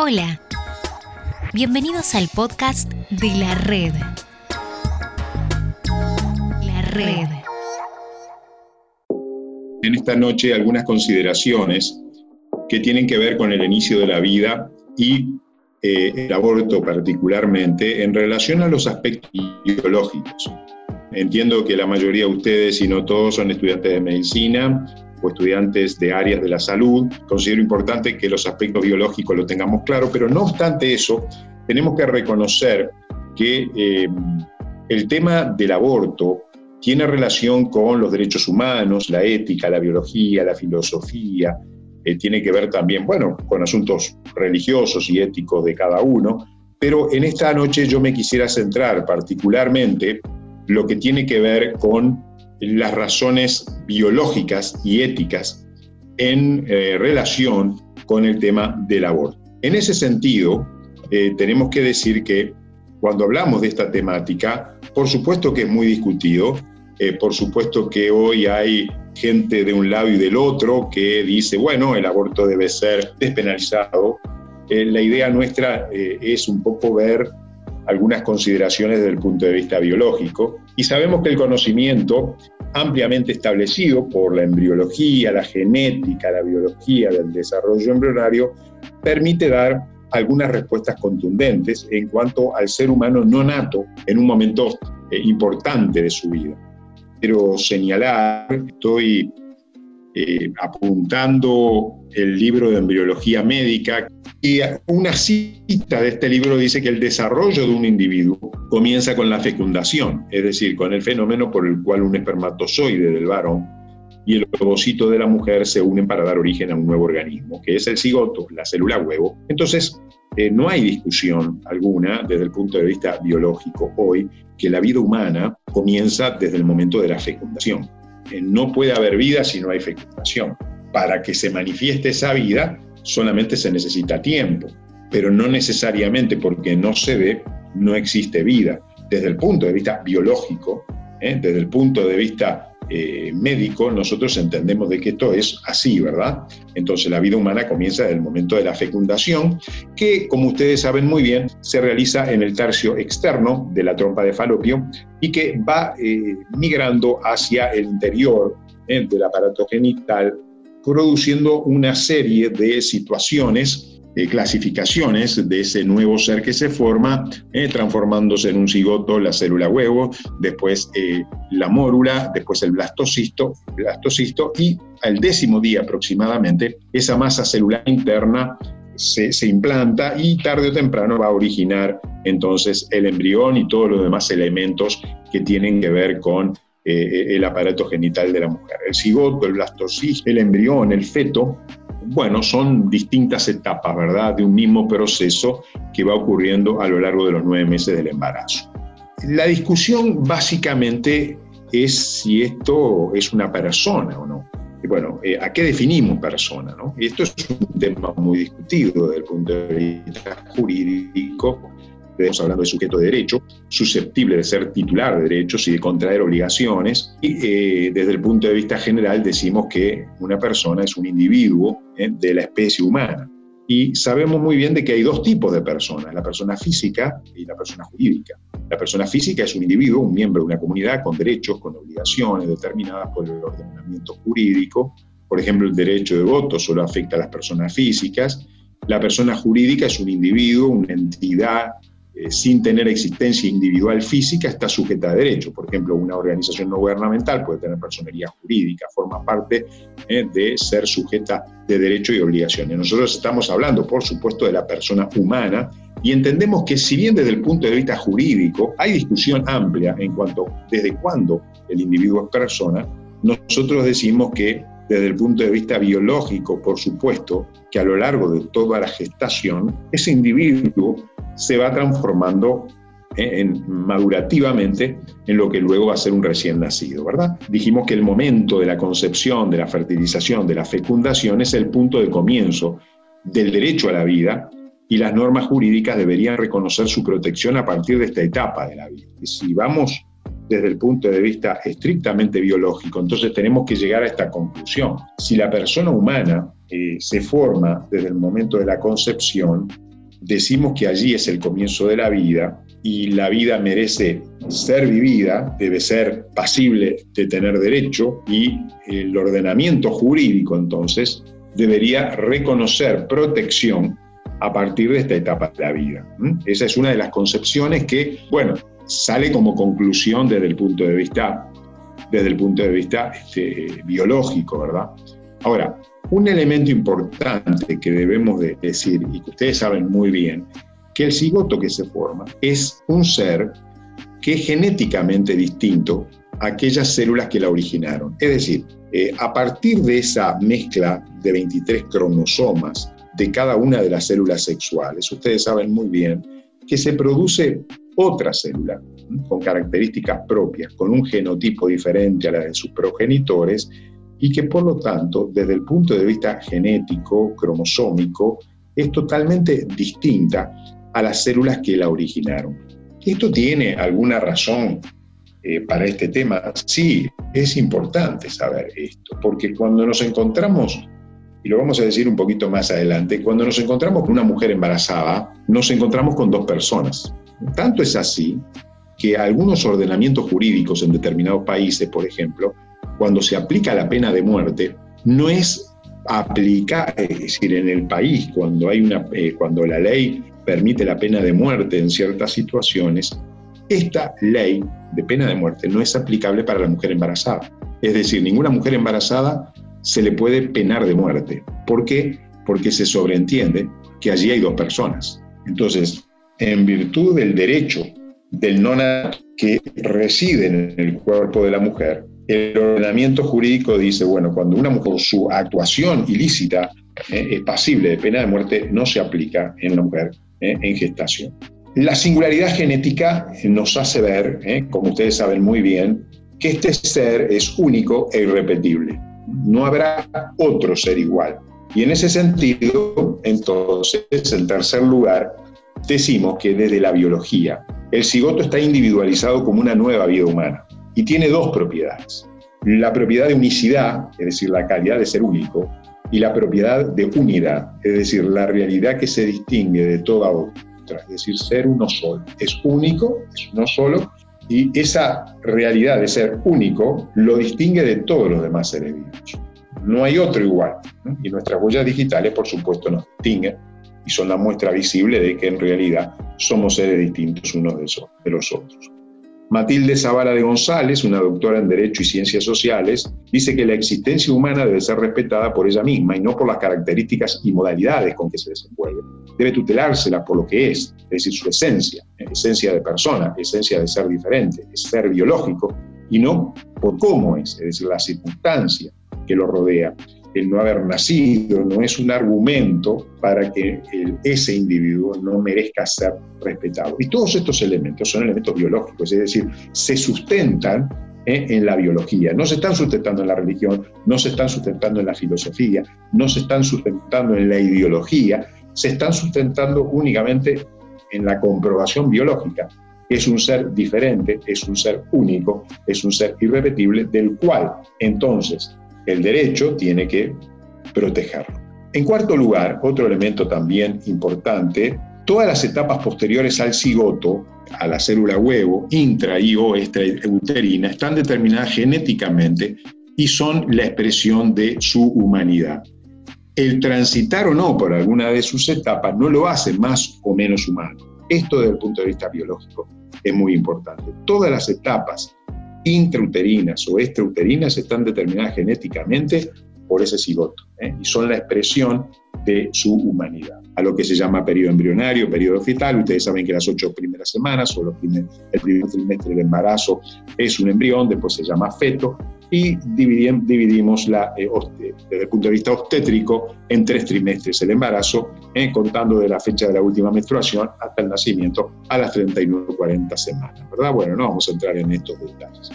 Hola, bienvenidos al podcast de la red. La red. En esta noche algunas consideraciones que tienen que ver con el inicio de la vida y eh, el aborto particularmente en relación a los aspectos biológicos. Entiendo que la mayoría de ustedes, y no todos, son estudiantes de medicina o estudiantes de áreas de la salud. Considero importante que los aspectos biológicos lo tengamos claro, pero no obstante eso, tenemos que reconocer que eh, el tema del aborto tiene relación con los derechos humanos, la ética, la biología, la filosofía, eh, tiene que ver también, bueno, con asuntos religiosos y éticos de cada uno, pero en esta noche yo me quisiera centrar particularmente lo que tiene que ver con las razones biológicas y éticas en eh, relación con el tema del aborto. En ese sentido, eh, tenemos que decir que cuando hablamos de esta temática, por supuesto que es muy discutido, eh, por supuesto que hoy hay gente de un lado y del otro que dice, bueno, el aborto debe ser despenalizado. la idea nuestra es un poco ver algunas consideraciones desde el punto de vista biológico y sabemos que el conocimiento ampliamente establecido por la embriología, la genética, la biología del desarrollo embrionario, permite dar algunas respuestas contundentes en cuanto al ser humano no nato en un momento eh, importante de su vida. Quiero señalar, estoy eh, apuntando el libro de embriología médica y una cita de este libro dice que el desarrollo de un individuo comienza con la fecundación, es decir, con el fenómeno por el cual un espermatozoide del varón y el ovocito de la mujer se unen para dar origen a un nuevo organismo, que es el cigoto, la célula huevo. Entonces, eh, no hay discusión alguna desde el punto de vista biológico hoy que la vida humana comienza desde el momento de la fecundación. Eh, no puede haber vida si no hay fecundación. Para que se manifieste esa vida, solamente se necesita tiempo, pero no necesariamente porque no se ve, no existe vida. Desde el punto de vista biológico, ¿eh? desde el punto de vista eh, médico, nosotros entendemos de que esto es así, ¿verdad? Entonces la vida humana comienza desde el momento de la fecundación, que como ustedes saben muy bien, se realiza en el tercio externo de la trompa de falopio y que va eh, migrando hacia el interior del aparato genital produciendo una serie de situaciones, de clasificaciones de ese nuevo ser que se forma, eh, transformándose en un cigoto, la célula huevo, después eh, la mórula, después el blastocisto, blastocisto y al décimo día aproximadamente esa masa celular interna se, se, implanta y tarde o temprano va a originar entonces el embrión y todos los demás elementos que tienen que ver con eh, el aparato genital de la mujer. El cigoto, el blastocisto, el embrión, el feto, bueno, son distintas etapas, ¿verdad?, de un mismo proceso que va ocurriendo a lo largo de los nueve meses del embarazo. La discusión básicamente es si esto es una persona o no. bueno, eh, ¿a qué definimos persona? No? Esto es un tema muy discutido desde el punto de vista jurídico estamos hablando de sujeto de derecho, susceptible de ser titular de derechos y de contraer obligaciones. Y eh, desde el punto de vista general decimos que una persona es un individuo eh, de la especie humana. Y sabemos muy bien de que hay dos tipos de personas, la persona física y la persona jurídica. La persona física es un individuo, un miembro de una comunidad con derechos, con obligaciones determinadas por el ordenamiento jurídico. Por ejemplo, el derecho de voto solo afecta a las personas físicas. La persona jurídica es un individuo, una entidad eh, sin tener existencia individual física, está sujeta a derecho. Por ejemplo, una organización no gubernamental puede tener personería jurídica, forma parte eh, de ser sujeta de derecho y obligaciones. Nosotros estamos hablando, por supuesto, de la persona humana y entendemos que si bien desde el punto de vista jurídico hay discusión amplia en cuanto desde cuándo el individuo es persona, nosotros decimos que desde el punto de vista biológico, por supuesto, que a lo largo de toda la gestación, ese individuo se va transformando en, madurativamente en lo que luego va a ser un recién nacido, ¿verdad? Dijimos que el momento de la concepción, de la fertilización, de la fecundación es el punto de comienzo del derecho a la vida y las normas jurídicas deberían reconocer su protección a partir de esta etapa de la vida. Y si vamos desde el punto de vista estrictamente biológico, entonces tenemos que llegar a esta conclusión. Si la persona humana eh, se forma desde el momento de la concepción, decimos que allí es el comienzo de la vida y la vida merece ser vivida, debe ser pasible de tener derecho y el ordenamiento jurídico entonces debería reconocer protección a partir de esta etapa de la vida. Esa es una de las concepciones que, bueno, sale como conclusión desde el punto de vista, desde el punto de vista este, biológico, ¿verdad? Ahora, un elemento importante que debemos de decir y que ustedes saben muy bien, que el cigoto que se forma es un ser que es genéticamente distinto a aquellas células que la originaron. Es decir, eh, a partir de esa mezcla de 23 cromosomas de cada una de las células sexuales, ustedes saben muy bien que se produce otra célula con características propias, con un genotipo diferente a la de sus progenitores y que por lo tanto, desde el punto de vista genético, cromosómico, es totalmente distinta a las células que la originaron. ¿Esto tiene alguna razón eh, para este tema? Sí, es importante saber esto, porque cuando nos encontramos, y lo vamos a decir un poquito más adelante, cuando nos encontramos con una mujer embarazada, nos encontramos con dos personas. Tanto es así que algunos ordenamientos jurídicos en determinados países, por ejemplo, cuando se aplica la pena de muerte, no es aplicar, es decir, en el país, cuando, hay una, eh, cuando la ley permite la pena de muerte en ciertas situaciones, esta ley de pena de muerte no es aplicable para la mujer embarazada. Es decir, ninguna mujer embarazada se le puede penar de muerte. ¿Por qué? Porque se sobreentiende que allí hay dos personas. Entonces, en virtud del derecho del nonato que reside en el cuerpo de la mujer, el ordenamiento jurídico dice, bueno, cuando una mujer, su actuación ilícita eh, es pasible de pena de muerte, no se aplica en una mujer eh, en gestación. La singularidad genética nos hace ver, eh, como ustedes saben muy bien, que este ser es único e irrepetible. No habrá otro ser igual. Y en ese sentido, entonces, en tercer lugar, decimos que desde la biología, el cigoto está individualizado como una nueva vida humana y tiene dos propiedades. La propiedad de unicidad, es decir, la calidad de ser único, y la propiedad de unidad, es decir, la realidad que se distingue de toda otra, es decir, ser uno solo. Es único, es uno solo, y esa realidad de ser único lo distingue de todos los demás seres vivos. No hay otro igual. Y nuestras huellas digitales, por supuesto, nos distinguen y son la muestra visible de que en realidad somos seres distintos unos de los otros. Matilde Zavala de González, una doctora en Derecho y Ciencias Sociales, dice que la existencia humana debe ser respetada por ella misma y no por las características y modalidades con que se desenvuelve. Debe tutelársela por lo que es, es decir, su esencia, esencia de persona, esencia de ser diferente, es ser biológico, y no por cómo es, es decir, la circunstancia que lo rodea el no haber nacido no es un argumento para que ese individuo no merezca ser respetado. Y todos estos elementos son elementos biológicos, es decir, se sustentan ¿eh? en la biología, no se están sustentando en la religión, no se están sustentando en la filosofía, no se están sustentando en la ideología, se están sustentando únicamente en la comprobación biológica. Es un ser diferente, es un ser único, es un ser irrepetible, del cual entonces el derecho tiene que protegerlo. En cuarto lugar, otro elemento también importante, todas las etapas posteriores al cigoto, a la célula huevo, intra y o extrauterina, están determinadas genéticamente y son la expresión de su humanidad. El transitar o no por alguna de sus etapas no lo hace más o menos humano. Esto desde el punto de vista biológico es muy importante. Todas las etapas intrauterinas o extrauterinas están determinadas genéticamente por ese cigoto ¿eh? y son la expresión de su humanidad. A lo que se llama periodo embrionario, periodo fetal, ustedes saben que las ocho primeras semanas o el primer trimestre del embarazo es un embrión, después se llama feto y dividimos la, eh, desde el punto de vista obstétrico en tres trimestres el embarazo, eh, contando de la fecha de la última menstruación hasta el nacimiento a las 39 o 40 semanas. ¿verdad? Bueno, no vamos a entrar en estos detalles.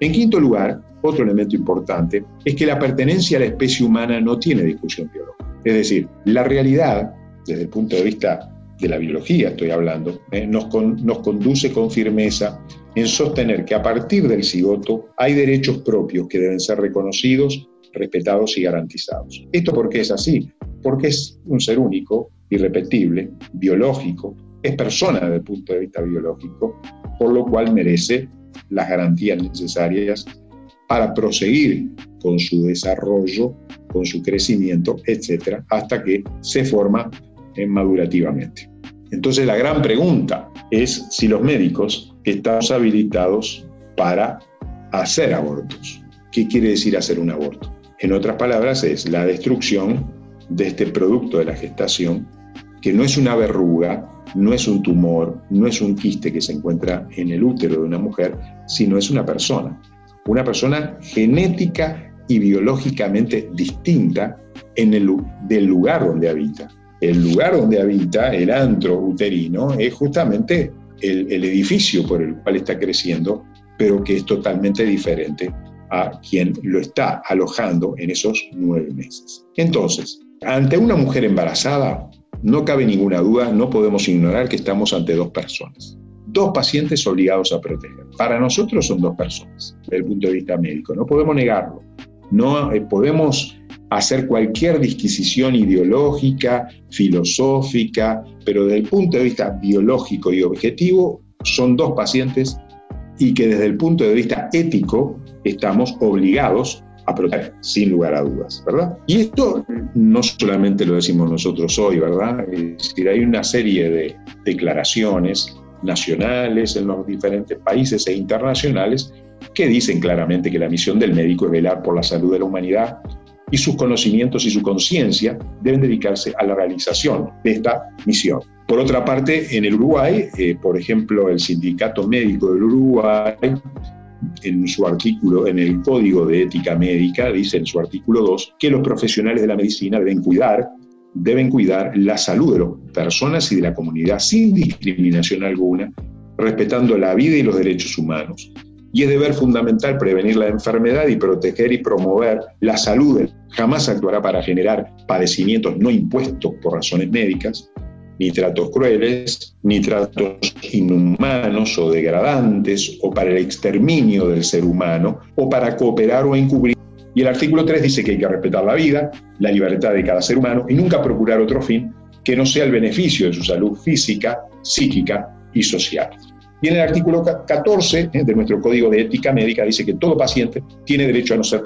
En quinto lugar, otro elemento importante es que la pertenencia a la especie humana no tiene discusión biológica. Es decir, la realidad, desde el punto de vista de la biología estoy hablando, eh, nos conduce con firmeza en sostener que a partir del cigoto hay derechos propios que deben ser reconocidos, respetados y garantizados. ¿Esto por qué es así? porque es un ser único, irrepetible, biológico, es persona desde el punto de vista biológico, por lo cual merece las garantías necesarias para proseguir con su desarrollo, con su crecimiento, etcétera, hasta que se forma madurativamente. Entonces la gran pregunta es si los médicos estamos habilitados para hacer abortos. ¿Qué quiere decir hacer un aborto? En otras palabras, es la destrucción de este producto de la gestación, que no es una verruga, no es un tumor, no es un quiste que se encuentra en el útero de una mujer, sino es una persona. Una persona genética y biológicamente distinta en el, del lugar donde habita. El lugar donde habita el antro uterino es justamente el, el edificio por el cual está creciendo, pero que es totalmente diferente a quien lo está alojando en esos nueve meses. Entonces, ante una mujer embarazada, no cabe ninguna duda, no podemos ignorar que estamos ante dos personas. Dos pacientes obligados a proteger. Para nosotros son dos personas, desde el punto de vista médico, no podemos negarlo. No eh, podemos hacer cualquier disquisición ideológica, filosófica, pero desde el punto de vista biológico y objetivo, son dos pacientes y que desde el punto de vista ético estamos obligados a proteger, sin lugar a dudas, ¿verdad? Y esto no solamente lo decimos nosotros hoy, ¿verdad? Es decir, hay una serie de declaraciones nacionales en los diferentes países e internacionales que dicen claramente que la misión del médico es velar por la salud de la humanidad y sus conocimientos y su conciencia deben dedicarse a la realización de esta misión. Por otra parte, en el Uruguay, eh, por ejemplo, el Sindicato Médico del Uruguay, en su artículo, en el Código de Ética Médica, dice en su artículo 2, que los profesionales de la medicina deben cuidar, deben cuidar la salud de las personas y de la comunidad sin discriminación alguna, respetando la vida y los derechos humanos. Y es deber fundamental prevenir la enfermedad y proteger y promover la salud. Jamás actuará para generar padecimientos no impuestos por razones médicas, ni tratos crueles, ni tratos inhumanos o degradantes, o para el exterminio del ser humano, o para cooperar o encubrir. Y el artículo 3 dice que hay que respetar la vida, la libertad de cada ser humano y nunca procurar otro fin que no sea el beneficio de su salud física, psíquica y social. Y en el artículo 14 eh, de nuestro Código de Ética Médica dice que todo paciente tiene derecho a no ser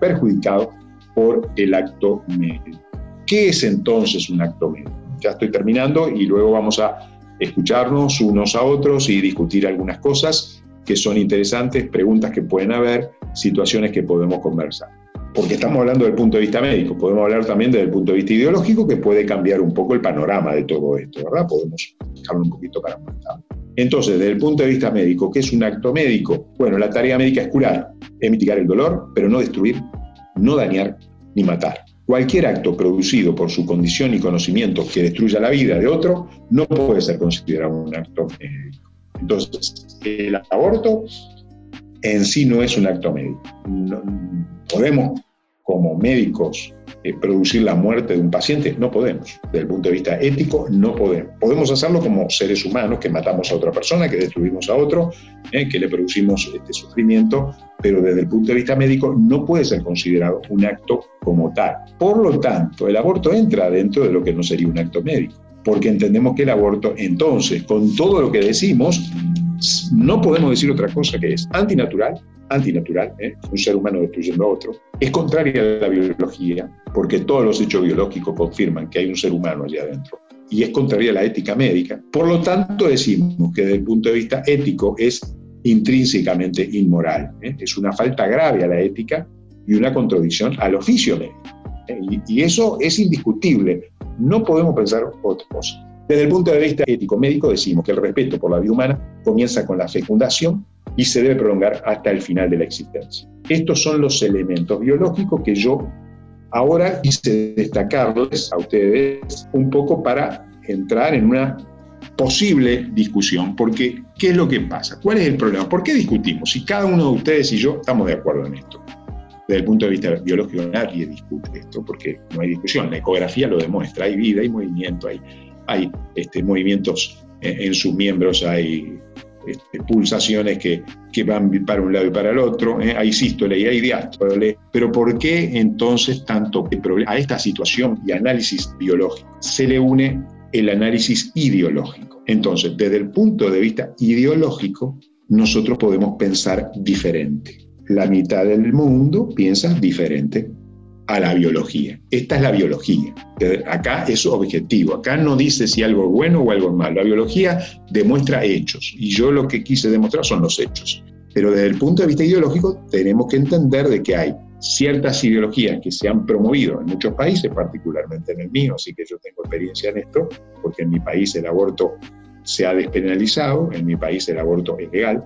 perjudicado por el acto médico. ¿Qué es entonces un acto médico? ya estoy terminando y luego vamos a escucharnos unos a otros y discutir algunas cosas que son interesantes, preguntas que pueden haber, situaciones que podemos conversar. Porque estamos hablando del punto de vista médico, podemos hablar también desde el punto de vista ideológico que puede cambiar un poco el panorama de todo esto, ¿verdad? Podemos dejarlo un poquito para montar. Entonces, desde el punto de vista médico, ¿qué es un acto médico? Bueno, la tarea médica es curar, es mitigar el dolor, pero no destruir, no dañar ni matar. Cualquier acto producido por su condición y conocimiento que destruya la vida de otro no puede ser considerado un acto médico. Entonces, el aborto en sí no es un acto médico. podemos, como médicos, eh, producir la muerte de un paciente? No podemos. Desde el punto de vista ético, no podemos. Podemos hacerlo como seres humanos que matamos a otra persona, que destruimos a otro, eh, que le producimos este sufrimiento, pero desde el punto de vista médico no puede ser considerado un acto como tal. Por lo tanto, el aborto entra dentro de lo que no sería un acto médico, porque entendemos que el aborto, entonces, con todo lo que decimos, no podemos decir otra cosa que es antinatural, antinatural, ¿eh? un ser humano destruyendo a otro, es contraria a la biología, porque todos los hechos biológicos confirman que hay un ser humano allá adentro, y es contraria a la ética médica. Por lo tanto, decimos que desde el punto de vista ético es intrínsecamente inmoral, ¿eh? es una falta grave a la ética y una contradicción al oficio médico. ¿Eh? Y, eso es indiscutible, no podemos pensar otra cosa. Desde el punto de vista ético-médico decimos que el respeto por la vida humana comienza con la fecundación y se debe prolongar hasta el final de la existencia. Estos son los elementos biológicos que yo ahora quise destacarles a ustedes un poco para entrar en una posible discusión, porque ¿qué es lo que pasa? ¿Cuál es el problema? ¿Por qué discutimos? Si cada uno de ustedes y yo estamos de acuerdo en esto. Desde el punto de vista biológico nadie discute esto, porque no hay discusión. La ecografía lo demuestra, hay vida, hay movimiento, hay, hay este, movimientos en, sus miembros, hay este, pulsaciones que, que, van para un lado y para el otro, ¿eh? hay sístole y hay diástole. Pero ¿por qué entonces tanto a esta situación y análisis biológico se le une el análisis ideológico? Entonces, desde el punto de vista ideológico, nosotros podemos pensar diferente. La mitad del mundo piensa diferente a la biología. Esta es la biología. Acá es objetivo. Acá no dice si algo es bueno o algo es malo. La biología demuestra hechos y yo lo que quise demostrar son los hechos. Pero desde el punto de vista ideológico tenemos que entender de que hay ciertas ideologías que se han promovido en muchos países, particularmente en el mío, así que yo tengo experiencia en esto, porque en mi país el aborto se ha despenalizado, en mi país el aborto es legal,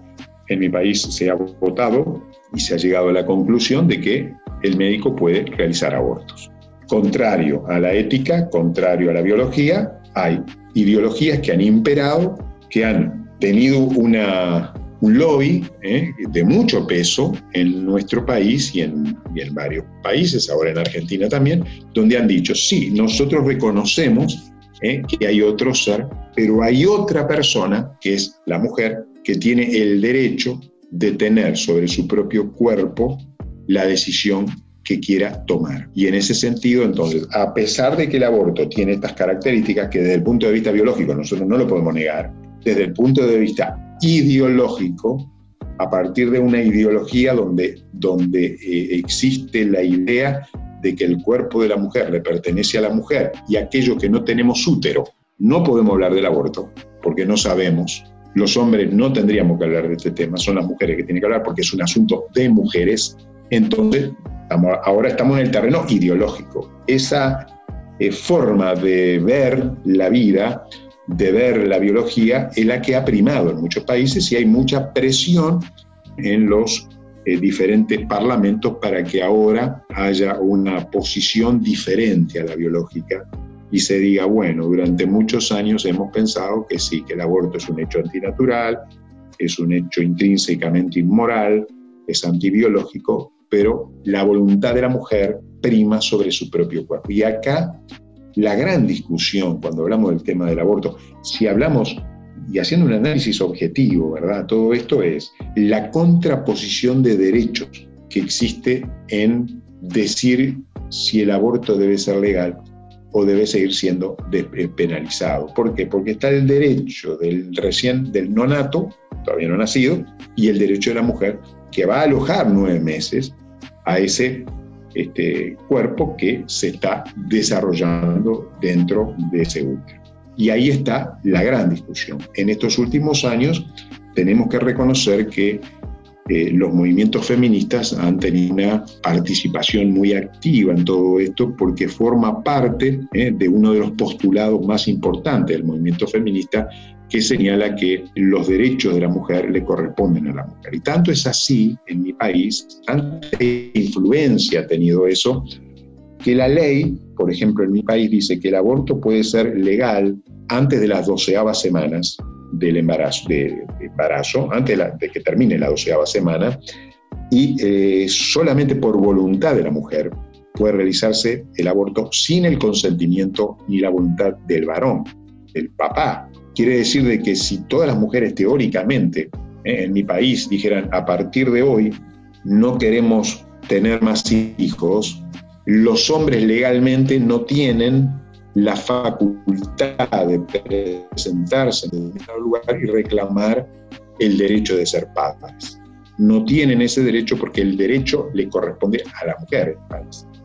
en mi país se ha votado y se ha llegado a la conclusión de que el médico puede realizar abortos. Contrario a la ética, contrario a la biología, hay ideologías que han imperado, que han tenido una, un lobby eh, de mucho peso en nuestro país y en, y en varios países, ahora en Argentina también, donde han dicho, sí, nosotros reconocemos eh, que hay otro ser, pero hay otra persona, que es la mujer, que tiene el derecho de tener sobre su propio cuerpo la decisión que quiera tomar. Y en ese sentido, entonces, a pesar de que el aborto tiene estas características que desde el punto de vista biológico nosotros no lo podemos negar, desde el punto de vista ideológico, a partir de una ideología donde, donde eh, existe la idea de que el cuerpo de la mujer le pertenece a la mujer y aquello que no tenemos útero, no podemos hablar del aborto porque no sabemos. Los hombres no tendríamos que hablar de este tema, son las mujeres que tienen que hablar porque es un asunto de mujeres. Entonces, ahora estamos en el terreno ideológico. Esa eh, forma de ver la vida, de ver la biología, es la que ha primado en muchos países y hay mucha presión en los eh, diferentes parlamentos para que ahora haya una posición diferente a la biológica y se diga, bueno, durante muchos años hemos pensado que sí, que el aborto es un hecho antinatural, es un hecho intrínsecamente inmoral, es antibiológico, pero la voluntad de la mujer prima sobre su propio cuerpo. Y acá la gran discusión cuando hablamos del tema del aborto, si hablamos y haciendo un análisis objetivo, ¿verdad? Todo esto es la contraposición de derechos que existe en decir si el aborto debe ser legal o debe seguir siendo penalizado. ¿Por qué? Porque está el derecho del recién, del nonato, todavía no nacido, y el derecho de la mujer que va a alojar nueve meses a ese este, cuerpo que se está desarrollando dentro de ese útero. Y ahí está la gran discusión. En estos últimos años tenemos que reconocer que eh, los movimientos feministas han tenido una participación muy activa en todo esto porque forma parte eh, de uno de los postulados más importantes del movimiento feminista que señala que los derechos de la mujer le corresponden a la mujer. Y tanto es así en mi país, tanta influencia ha tenido eso, que la ley, por ejemplo, en mi país dice que el aborto puede ser legal antes de las doceavas semanas del embarazo, de, embarazo antes de, que termine la doceava semana, y eh, solamente por voluntad de la mujer puede realizarse el aborto sin el consentimiento ni la voluntad del varón, del papá. Quiere decir de que si todas las mujeres teóricamente eh, en mi país dijeran a partir de hoy no queremos tener más hijos, los hombres legalmente no tienen la facultad de presentarse en determinado lugar y reclamar el derecho de ser padres. No tienen ese derecho porque el derecho le corresponde a la mujer.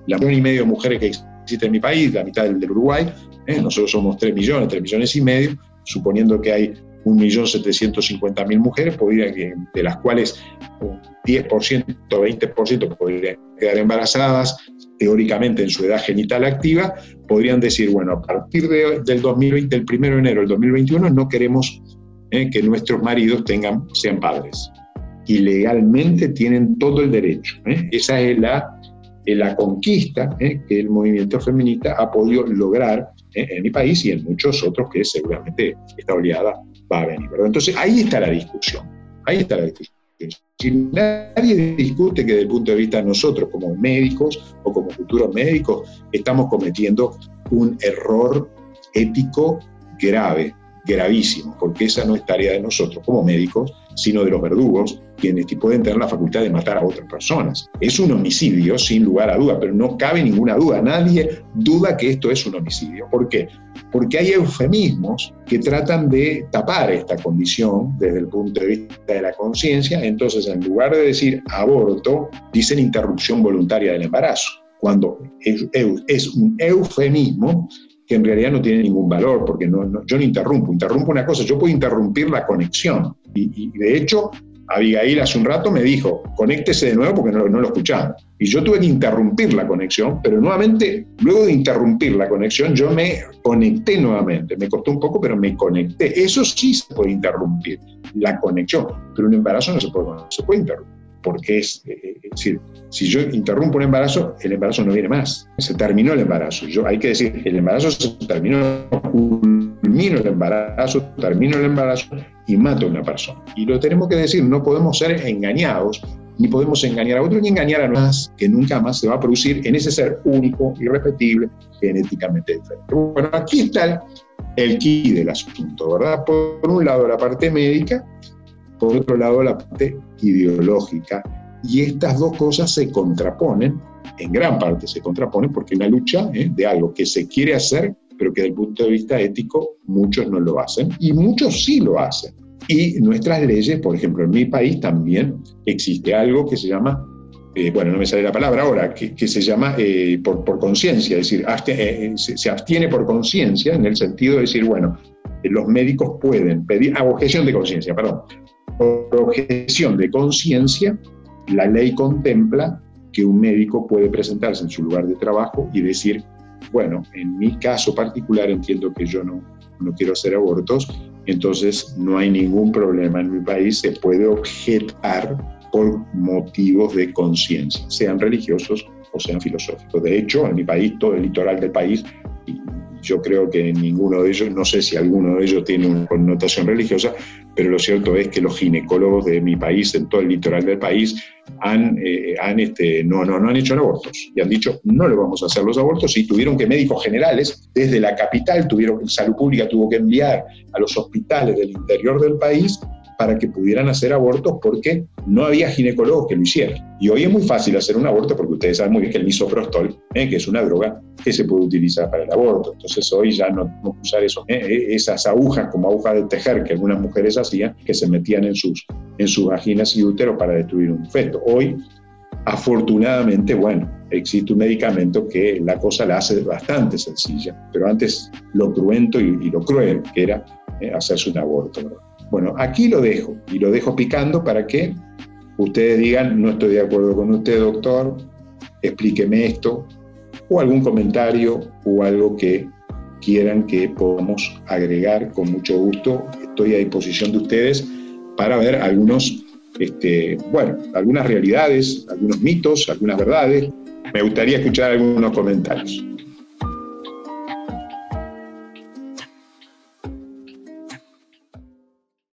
La millón y medio de mujeres que existe en mi país, la mitad del, Uruguay, ¿eh? nosotros somos 3 millones, 3 millones y medio, suponiendo que hay 1.750.000 mujeres, de las cuales un 10%, 20% podrían quedar embarazadas, teóricamente en su edad genital activa, podrían decir, bueno, a partir del 2020, del 1 de enero del 2021, no queremos eh, que nuestros maridos tengan, sean padres. Y legalmente tienen todo el derecho. Eh. Esa es la, la conquista eh, que el movimiento feminista ha podido lograr en mi país y en muchos otros que seguramente esta oleada va a venir. Entonces ahí está la discusión, ahí está la discusión. Si nadie discute que desde el punto de vista de nosotros como médicos o como futuros médicos estamos cometiendo un error ético grave gravísimo, porque esa no es tarea de nosotros como médicos, sino de los verdugos, quienes pueden tener la facultad de matar a otras personas. Es un homicidio, sin lugar a duda, pero no cabe ninguna duda. Nadie duda que esto es un homicidio. ¿Por qué? Porque hay eufemismos que tratan de tapar esta condición desde el punto de vista de la conciencia. Entonces, en lugar de decir aborto, dicen interrupción voluntaria del embarazo, cuando es, un eufemismo que en realidad no tiene ningún valor, porque no, yo no interrumpo, interrumpo una cosa, yo puedo interrumpir la conexión. Y, de hecho, Abigail hace un rato me dijo, conéctese de nuevo porque no, lo escuchaba. Y yo tuve que interrumpir la conexión, pero nuevamente, luego de interrumpir la conexión, yo me conecté nuevamente. Me costó un poco, pero me conecté. Eso sí se puede interrumpir, la conexión, pero un embarazo no se puede, no se puede interrumpir porque es, eh, es, decir, si yo interrumpo un embarazo, el embarazo no viene más. Se terminó el embarazo. Yo, hay que decir, el embarazo se terminó, culmino el embarazo, termino el embarazo y mato a una persona. Y lo tenemos que decir, no podemos ser engañados, ni podemos engañar a otro, ni engañar a más, que nunca más se va a producir en ese ser único, irrepetible, genéticamente diferente. Bueno, aquí está el, el key del asunto, ¿verdad? Por un lado la parte médica por otro lado la parte ideológica. Y estas dos cosas se contraponen, en gran parte se contraponen, porque una lucha ¿eh? de algo que se quiere hacer, pero que desde el punto de vista ético muchos no lo hacen, y muchos sí lo hacen. Y nuestras leyes, por ejemplo, en mi país también existe algo que se llama eh, bueno, no me sale la palabra ahora, que, se llama eh, por, por conciencia, es decir, se, se, abstiene por conciencia en el sentido de decir, bueno, los médicos pueden pedir, ah, objeción de conciencia, perdón, objeción de conciencia, la ley contempla que un médico puede presentarse en su lugar de trabajo y decir, bueno, en mi caso particular entiendo que yo no, no quiero hacer abortos, entonces no hay ningún problema en mi país, se puede objetar por motivos de conciencia, sean religiosos o sean filosóficos. De hecho, en mi país, todo el litoral del país, yo creo que ninguno de ellos, no sé si alguno de ellos tiene una connotación religiosa, pero lo cierto es que los ginecólogos de mi país, en todo el litoral del país, han, eh, han este, no, no, no han hecho abortos. Y han dicho no le vamos a hacer los abortos y tuvieron que médicos generales desde la capital, tuvieron, salud pública tuvo que enviar a los hospitales del interior del país para que pudieran hacer abortos porque no había ginecólogos que lo hicieran. Y hoy es muy fácil hacer un aborto porque ustedes saben muy bien que el misoprostol, eh, que es una droga que se puede utilizar para el aborto. Entonces hoy ya no podemos usar eso, eh, esas agujas como agujas de tejer que algunas mujeres hacían, que se metían en sus, en sus vaginas y útero para destruir un feto. Hoy, afortunadamente, bueno, existe un medicamento que la cosa la hace bastante sencilla, pero antes lo cruento y, lo cruel, que era eh, hacerse un aborto. Bueno, aquí lo dejo y lo dejo picando para que ustedes digan, no estoy de acuerdo con usted, doctor, explíqueme esto, o algún comentario o algo que quieran que podamos agregar con mucho gusto. Estoy a disposición de ustedes para ver algunos, este, bueno, algunas realidades, algunos mitos, algunas verdades. Me gustaría escuchar algunos comentarios.